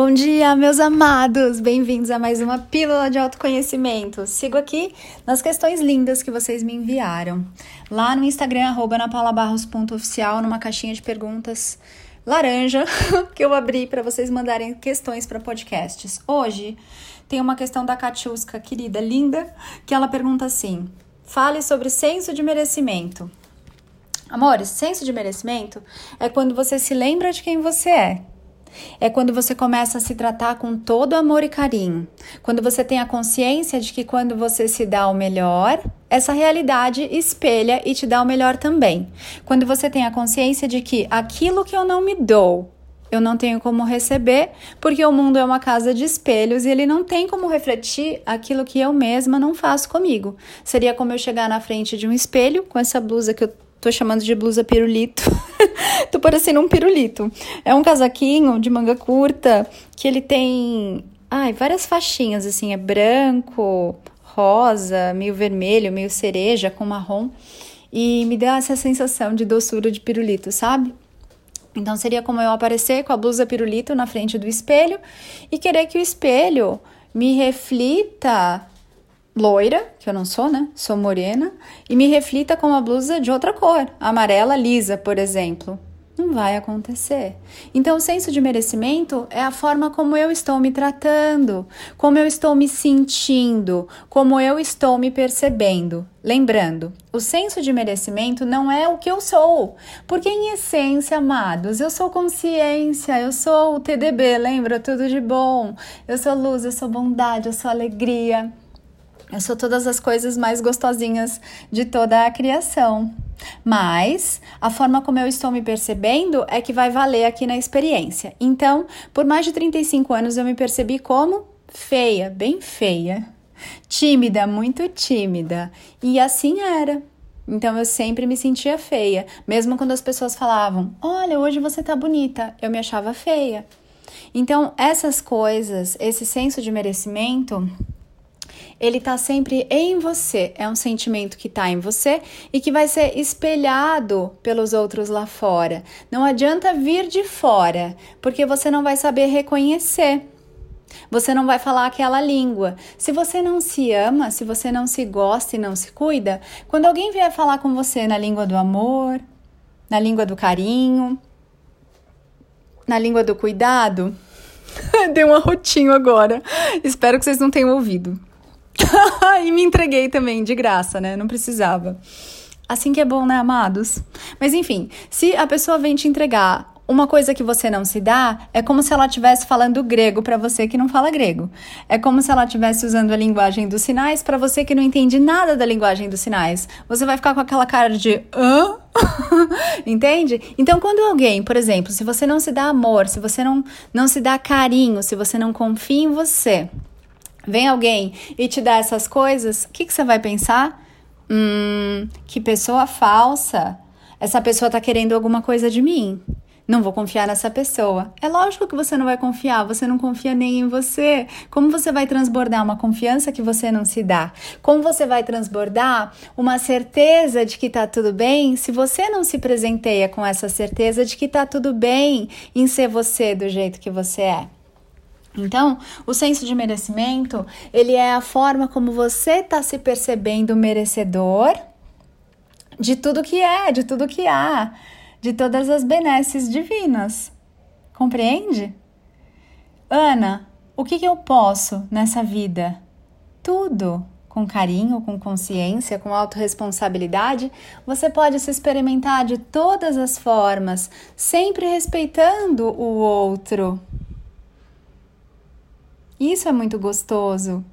Bom dia, meus amados! Bem-vindos a mais uma Pílula de Autoconhecimento. Sigo aqui nas questões lindas que vocês me enviaram. Lá no Instagram, napalabarros.oficial, numa caixinha de perguntas laranja que eu abri para vocês mandarem questões para podcasts. Hoje tem uma questão da Katiuska, querida, linda, que ela pergunta assim: fale sobre senso de merecimento. Amores, senso de merecimento é quando você se lembra de quem você é. É quando você começa a se tratar com todo amor e carinho. Quando você tem a consciência de que quando você se dá o melhor, essa realidade espelha e te dá o melhor também. Quando você tem a consciência de que aquilo que eu não me dou, eu não tenho como receber, porque o mundo é uma casa de espelhos e ele não tem como refletir aquilo que eu mesma não faço comigo. Seria como eu chegar na frente de um espelho com essa blusa que eu Tô chamando de blusa pirulito. Tô parecendo um pirulito. É um casaquinho de manga curta que ele tem, ai, várias faixinhas assim, é branco, rosa, meio vermelho, meio cereja com marrom e me dá essa sensação de doçura de pirulito, sabe? Então seria como eu aparecer com a blusa pirulito na frente do espelho e querer que o espelho me reflita loira, que eu não sou, né? Sou morena, e me reflita com uma blusa de outra cor, amarela lisa, por exemplo. Não vai acontecer. Então, o senso de merecimento é a forma como eu estou me tratando, como eu estou me sentindo, como eu estou me percebendo. Lembrando, o senso de merecimento não é o que eu sou, porque em essência, amados, eu sou consciência, eu sou o TDB, lembra? Tudo de bom. Eu sou luz, eu sou bondade, eu sou alegria. Eu sou todas as coisas mais gostosinhas de toda a criação. Mas a forma como eu estou me percebendo é que vai valer aqui na experiência. Então, por mais de 35 anos eu me percebi como feia, bem feia, tímida, muito tímida. E assim era. Então eu sempre me sentia feia, mesmo quando as pessoas falavam: "Olha, hoje você tá bonita", eu me achava feia. Então, essas coisas, esse senso de merecimento, ele está sempre em você. É um sentimento que está em você e que vai ser espelhado pelos outros lá fora. Não adianta vir de fora, porque você não vai saber reconhecer. Você não vai falar aquela língua. Se você não se ama, se você não se gosta e não se cuida, quando alguém vier falar com você na língua do amor, na língua do carinho, na língua do cuidado, deu um arrotinho agora. Espero que vocês não tenham ouvido. e me entreguei também, de graça, né? Não precisava. Assim que é bom, né, amados? Mas enfim, se a pessoa vem te entregar uma coisa que você não se dá, é como se ela estivesse falando grego para você que não fala grego. É como se ela estivesse usando a linguagem dos sinais para você que não entende nada da linguagem dos sinais. Você vai ficar com aquela cara de hã? Entende? Então, quando alguém, por exemplo, se você não se dá amor, se você não, não se dá carinho, se você não confia em você, vem alguém e te dá essas coisas, o que, que você vai pensar? Hum, que pessoa falsa. Essa pessoa tá querendo alguma coisa de mim. Não vou confiar nessa pessoa. É lógico que você não vai confiar, você não confia nem em você. Como você vai transbordar uma confiança que você não se dá? Como você vai transbordar uma certeza de que tá tudo bem se você não se presenteia com essa certeza de que tá tudo bem em ser você do jeito que você é? Então, o senso de merecimento, ele é a forma como você está se percebendo merecedor de tudo que é, de tudo que há, de todas as benesses divinas. Compreende? Ana, o que, que eu posso nessa vida? Tudo. Com carinho, com consciência, com autorresponsabilidade, você pode se experimentar de todas as formas, sempre respeitando o outro. Isso é muito gostoso.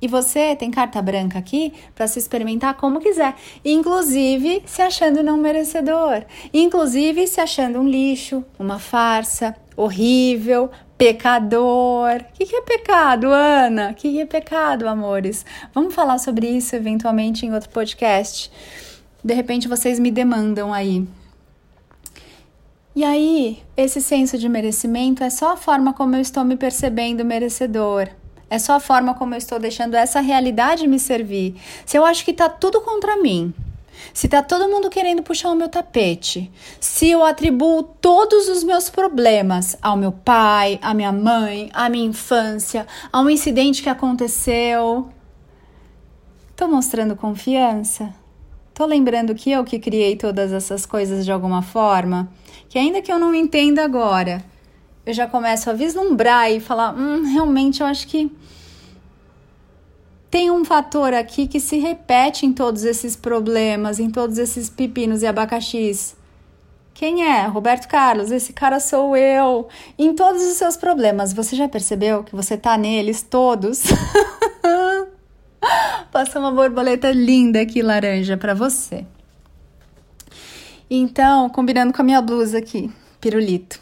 E você tem carta branca aqui para se experimentar como quiser, inclusive se achando não merecedor, inclusive se achando um lixo, uma farsa, horrível, pecador. O que, que é pecado, Ana? O que, que é pecado, amores? Vamos falar sobre isso eventualmente em outro podcast. De repente vocês me demandam aí. E aí, esse senso de merecimento é só a forma como eu estou me percebendo merecedor. É só a forma como eu estou deixando essa realidade me servir. Se eu acho que tá tudo contra mim, Se tá todo mundo querendo puxar o meu tapete, se eu atribuo todos os meus problemas ao meu pai, à minha mãe, à minha infância, a um incidente que aconteceu, tô mostrando confiança? Tô lembrando que eu que criei todas essas coisas de alguma forma, que ainda que eu não entenda agora, eu já começo a vislumbrar e falar, hum, realmente eu acho que tem um fator aqui que se repete em todos esses problemas, em todos esses pepinos e abacaxis. Quem é? Roberto Carlos, esse cara sou eu. Em todos os seus problemas, você já percebeu que você tá neles todos? Passou uma borboleta linda aqui, laranja, para você. Então, combinando com a minha blusa aqui, pirulito.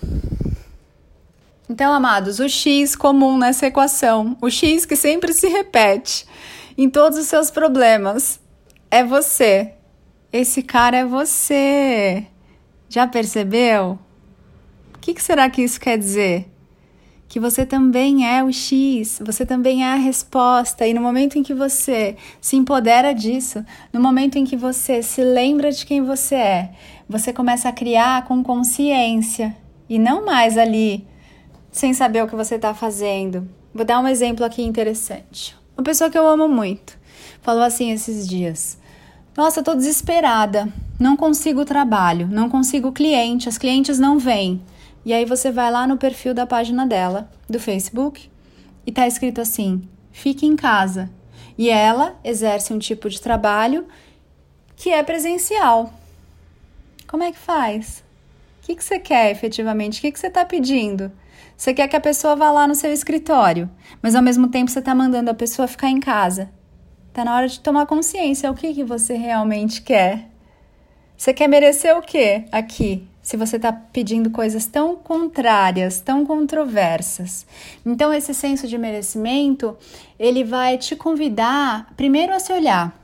Então, amados, o x comum nessa equação, o x que sempre se repete em todos os seus problemas, é você. Esse cara é você. Já percebeu? O que, que será que isso quer dizer? Que você também é o X, você também é a resposta. E no momento em que você se empodera disso, no momento em que você se lembra de quem você é, você começa a criar com consciência e não mais ali sem saber o que você está fazendo. Vou dar um exemplo aqui interessante. Uma pessoa que eu amo muito falou assim esses dias: Nossa, tô desesperada, não consigo trabalho, não consigo cliente, as clientes não vêm. E aí você vai lá no perfil da página dela, do Facebook, e tá escrito assim: Fique em casa. E ela exerce um tipo de trabalho que é presencial. Como é que faz? O que, que você quer efetivamente? O que, que você está pedindo? Você quer que a pessoa vá lá no seu escritório, mas ao mesmo tempo você está mandando a pessoa ficar em casa. Está na hora de tomar consciência o que, que você realmente quer. Você quer merecer o quê aqui? Se você está pedindo coisas tão contrárias, tão controversas. Então, esse senso de merecimento, ele vai te convidar primeiro a se olhar,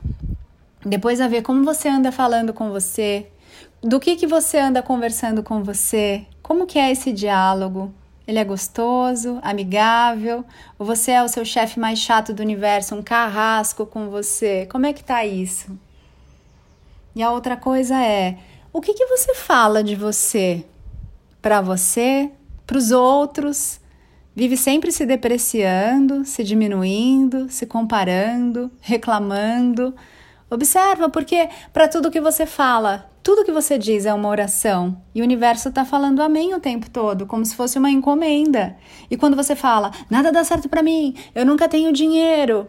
depois a ver como você anda falando com você, do que, que você anda conversando com você, como que é esse diálogo, ele é gostoso, amigável? Ou você é o seu chefe mais chato do universo, um carrasco com você? Como é que tá isso? E a outra coisa é, o que, que você fala de você? Para você, para os outros? Vive sempre se depreciando, se diminuindo, se comparando, reclamando. Observa, porque para tudo que você fala, tudo que você diz é uma oração e o universo está falando amém o tempo todo, como se fosse uma encomenda. E quando você fala, nada dá certo para mim, eu nunca tenho dinheiro,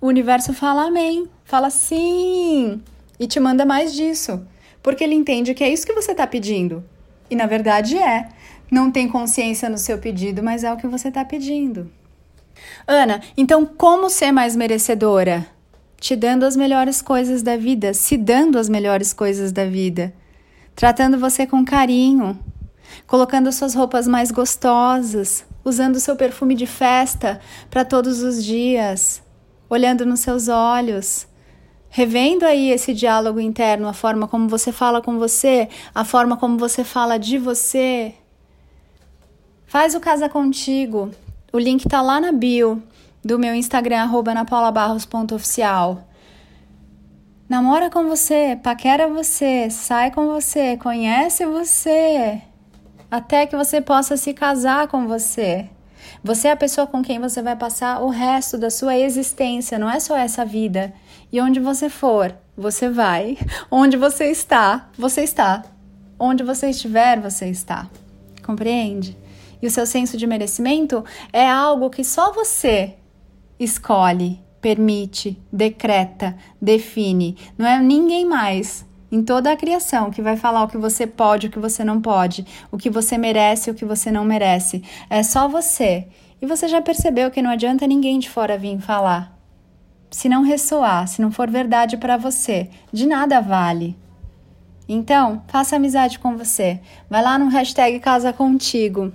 o universo fala amém, fala sim e te manda mais disso, porque ele entende que é isso que você está pedindo. E na verdade é. Não tem consciência no seu pedido, mas é o que você está pedindo. Ana, então como ser mais merecedora? te dando as melhores coisas da vida, se dando as melhores coisas da vida, tratando você com carinho, colocando suas roupas mais gostosas, usando seu perfume de festa para todos os dias, olhando nos seus olhos, revendo aí esse diálogo interno, a forma como você fala com você, a forma como você fala de você. Faz o Casa Contigo. O link tá lá na bio do meu Instagram, arroba napaulabarros.oficial. Namora com você, paquera você, sai com você, conhece você, até que você possa se casar com você. Você é a pessoa com quem você vai passar o resto da sua existência, não é só essa vida. E onde você for, você vai. Onde você está, você está. Onde você estiver, você está. Compreende? E o seu senso de merecimento é algo que só você escolhe, permite, decreta, define. Não é ninguém mais em toda a criação que vai falar o que você pode, o que você não pode, o que você merece, o que você não merece. É só você. E você já percebeu que não adianta ninguém de fora vir falar. Se não ressoar, se não for verdade para você, de nada vale. Então, faça amizade com você. Vai lá no hashtag Casa Contigo.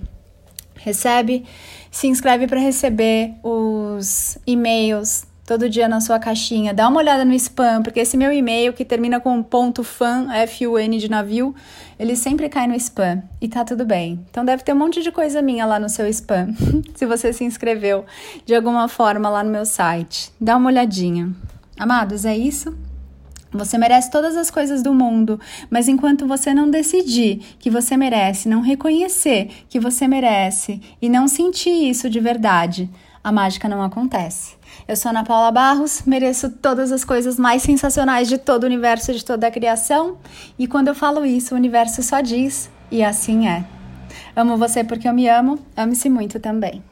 Recebe se inscreve para receber os e-mails todo dia na sua caixinha. Dá uma olhada no spam, porque esse meu e-mail que termina com ponto .fan, F-U-N de navio, ele sempre cai no spam e tá tudo bem. Então deve ter um monte de coisa minha lá no seu spam, se você se inscreveu de alguma forma lá no meu site. Dá uma olhadinha. Amados, é isso? Você merece todas as coisas do mundo, mas enquanto você não decidir que você merece, não reconhecer que você merece e não sentir isso de verdade, a mágica não acontece. Eu sou Ana Paula Barros, mereço todas as coisas mais sensacionais de todo o universo, de toda a criação, e quando eu falo isso, o universo só diz, e assim é. Amo você porque eu me amo, ame-se muito também.